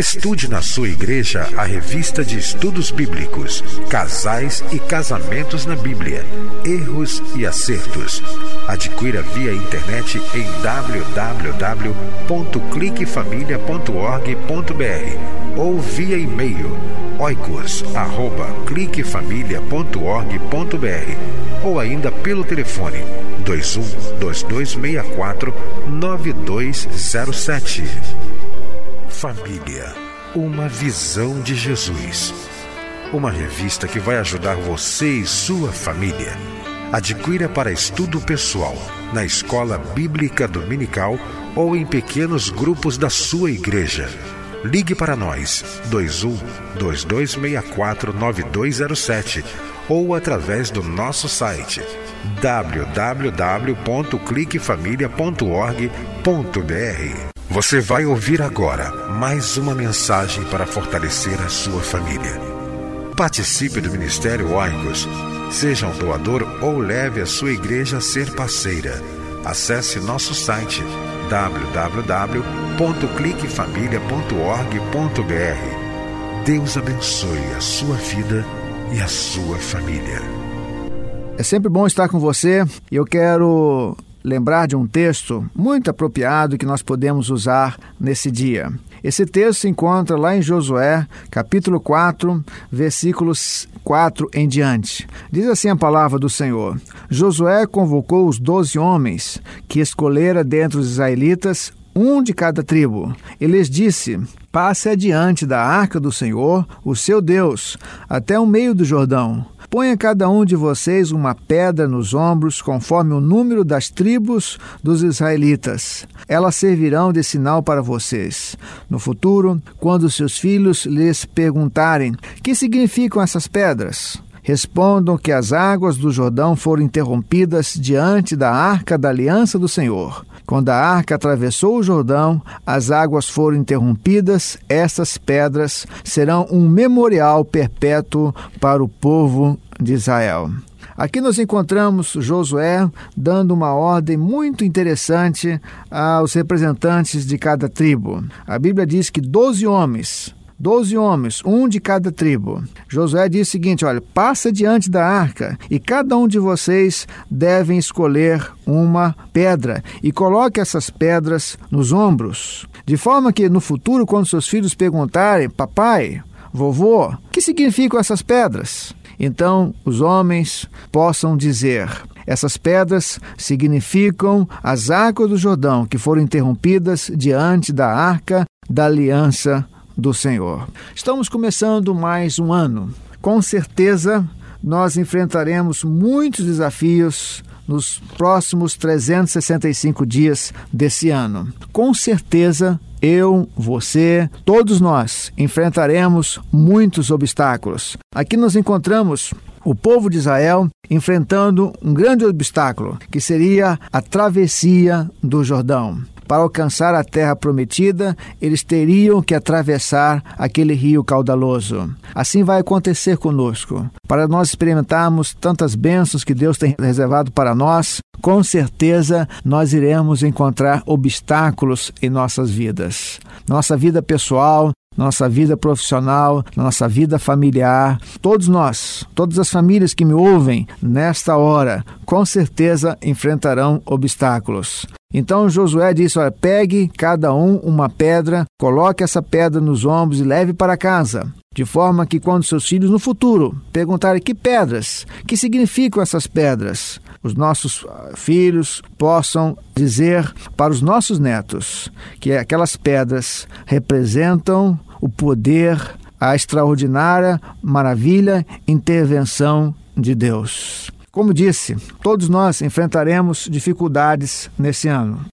Estude na sua igreja a revista de estudos bíblicos, Casais e Casamentos na Bíblia, Erros e Acertos. Adquira via internet em www.cliquefamilia.org.br ou via e-mail oicos@cliquefamilia.org.br ou ainda pelo telefone 21 2264 9207. Família, uma visão de Jesus. Uma revista que vai ajudar você e sua família. Adquira para estudo pessoal, na escola bíblica dominical ou em pequenos grupos da sua igreja. Ligue para nós 21 2264 9207 ou através do nosso site www.cliquefamilia.org.br. Você vai ouvir agora mais uma mensagem para fortalecer a sua família. Participe do Ministério Oicos. Seja um doador ou leve a sua igreja a ser parceira. Acesse nosso site www.cliquefamilia.org.br. Deus abençoe a sua vida e a sua família. É sempre bom estar com você e eu quero lembrar de um texto muito apropriado que nós podemos usar nesse dia. Esse texto se encontra lá em Josué, capítulo 4, versículos 4 em diante. Diz assim a palavra do Senhor: Josué convocou os doze homens que escolhera dentre os israelitas um de cada tribo. E lhes disse: Passe adiante da arca do Senhor, o seu Deus, até o meio do Jordão. Ponha cada um de vocês uma pedra nos ombros, conforme o número das tribos dos israelitas. Elas servirão de sinal para vocês. No futuro, quando seus filhos lhes perguntarem: Que significam essas pedras? Respondam que as águas do Jordão foram interrompidas diante da arca da aliança do Senhor. Quando a arca atravessou o Jordão, as águas foram interrompidas, essas pedras serão um memorial perpétuo para o povo de Israel. Aqui nós encontramos Josué dando uma ordem muito interessante aos representantes de cada tribo. A Bíblia diz que 12 homens doze homens, um de cada tribo. Josué diz o seguinte: olha, passa diante da arca e cada um de vocês devem escolher uma pedra e coloque essas pedras nos ombros, de forma que no futuro, quando seus filhos perguntarem, papai, vovô, o que significam essas pedras? Então os homens possam dizer: essas pedras significam as águas do Jordão que foram interrompidas diante da arca da aliança do Senhor. Estamos começando mais um ano. Com certeza, nós enfrentaremos muitos desafios nos próximos 365 dias desse ano. Com certeza, eu, você, todos nós enfrentaremos muitos obstáculos. Aqui nós encontramos o povo de Israel enfrentando um grande obstáculo, que seria a travessia do Jordão. Para alcançar a terra prometida, eles teriam que atravessar aquele rio caudaloso. Assim vai acontecer conosco. Para nós experimentarmos tantas bênçãos que Deus tem reservado para nós, com certeza nós iremos encontrar obstáculos em nossas vidas. Nossa vida pessoal, na nossa vida profissional, na nossa vida familiar. Todos nós, todas as famílias que me ouvem nesta hora, com certeza enfrentarão obstáculos. Então Josué disse: Olha, pegue cada um uma pedra, coloque essa pedra nos ombros e leve para casa, de forma que quando seus filhos no futuro perguntarem que pedras, que significam essas pedras, os nossos ah, filhos possam dizer para os nossos netos que aquelas pedras representam o poder, a extraordinária maravilha, intervenção de Deus. Como disse, todos nós enfrentaremos dificuldades nesse ano.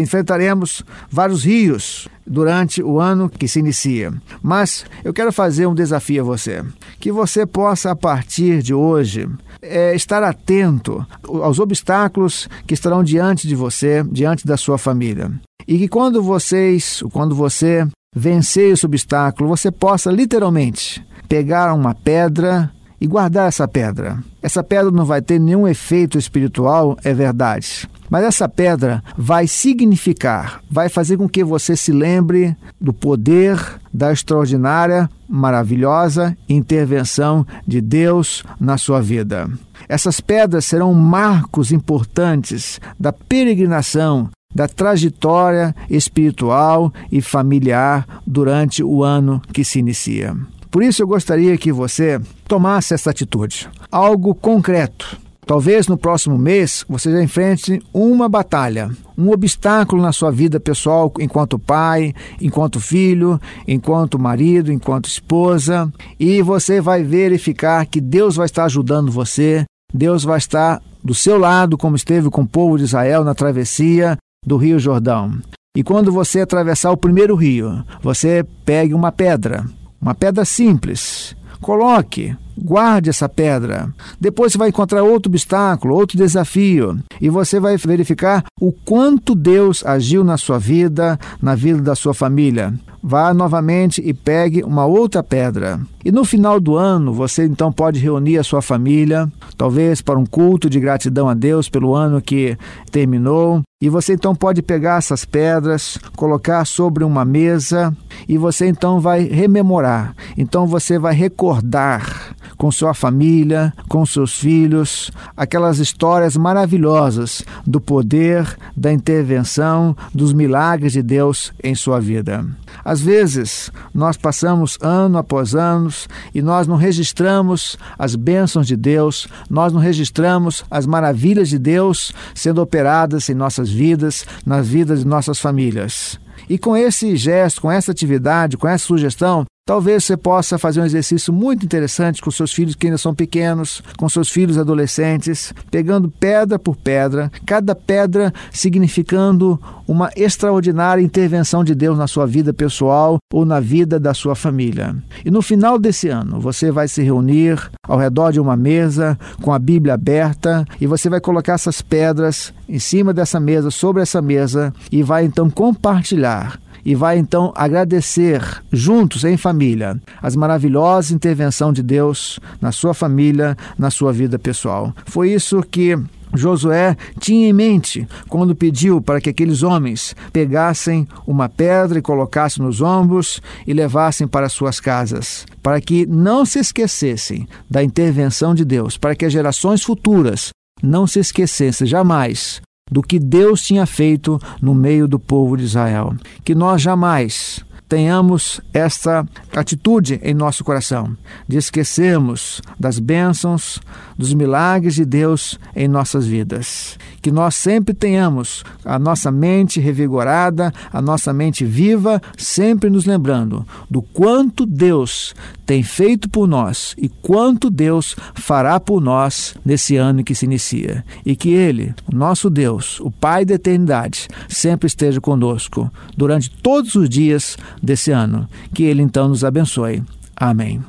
Enfrentaremos vários rios durante o ano que se inicia. Mas eu quero fazer um desafio a você: que você possa, a partir de hoje, é, estar atento aos obstáculos que estarão diante de você, diante da sua família. E que quando vocês, quando você vencer esse obstáculo, você possa literalmente pegar uma pedra e guardar essa pedra. Essa pedra não vai ter nenhum efeito espiritual, é verdade. Mas essa pedra vai significar, vai fazer com que você se lembre do poder da extraordinária, maravilhosa intervenção de Deus na sua vida. Essas pedras serão marcos importantes da peregrinação da trajetória espiritual e familiar durante o ano que se inicia. Por isso eu gostaria que você tomasse essa atitude, algo concreto. Talvez no próximo mês você já enfrente uma batalha, um obstáculo na sua vida pessoal enquanto pai, enquanto filho, enquanto marido, enquanto esposa, e você vai verificar que Deus vai estar ajudando você, Deus vai estar do seu lado, como esteve com o povo de Israel na travessia do Rio Jordão. E quando você atravessar o primeiro rio, você pegue uma pedra uma pedra simples. Coloque, guarde essa pedra. Depois você vai encontrar outro obstáculo, outro desafio, e você vai verificar o quanto Deus agiu na sua vida, na vida da sua família. Vá novamente e pegue uma outra pedra. E no final do ano, você então pode reunir a sua família, talvez para um culto de gratidão a Deus pelo ano que terminou. E você então pode pegar essas pedras, colocar sobre uma mesa e você então vai rememorar. Então você vai recordar com sua família, com seus filhos, aquelas histórias maravilhosas do poder, da intervenção, dos milagres de Deus em sua vida. Às vezes, nós passamos ano após ano e nós não registramos as bênçãos de Deus, nós não registramos as maravilhas de Deus sendo operadas em nossas vidas, nas vidas de nossas famílias. E com esse gesto, com essa atividade, com essa sugestão, Talvez você possa fazer um exercício muito interessante com seus filhos que ainda são pequenos, com seus filhos adolescentes, pegando pedra por pedra, cada pedra significando uma extraordinária intervenção de Deus na sua vida pessoal ou na vida da sua família. E no final desse ano, você vai se reunir ao redor de uma mesa com a Bíblia aberta e você vai colocar essas pedras em cima dessa mesa, sobre essa mesa e vai então compartilhar e vai então agradecer juntos em família as maravilhosas intervenção de Deus na sua família, na sua vida pessoal. Foi isso que Josué tinha em mente quando pediu para que aqueles homens pegassem uma pedra e colocassem nos ombros e levassem para suas casas, para que não se esquecessem da intervenção de Deus, para que as gerações futuras não se esquecessem jamais do que Deus tinha feito no meio do povo de Israel. Que nós jamais tenhamos esta atitude em nosso coração, de esquecermos das bênçãos, dos milagres de Deus em nossas vidas. Que nós sempre tenhamos a nossa mente revigorada, a nossa mente viva, sempre nos lembrando do quanto Deus tem feito por nós e quanto Deus fará por nós nesse ano que se inicia. E que Ele, nosso Deus, o Pai da eternidade, sempre esteja conosco durante todos os dias desse ano. Que Ele então nos abençoe. Amém.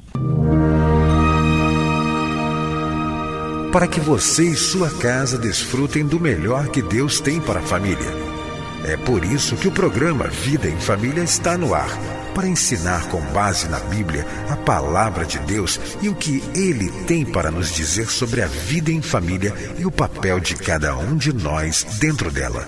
Para que você e sua casa desfrutem do melhor que Deus tem para a família. É por isso que o programa Vida em Família está no ar para ensinar com base na Bíblia a palavra de Deus e o que ele tem para nos dizer sobre a vida em família e o papel de cada um de nós dentro dela.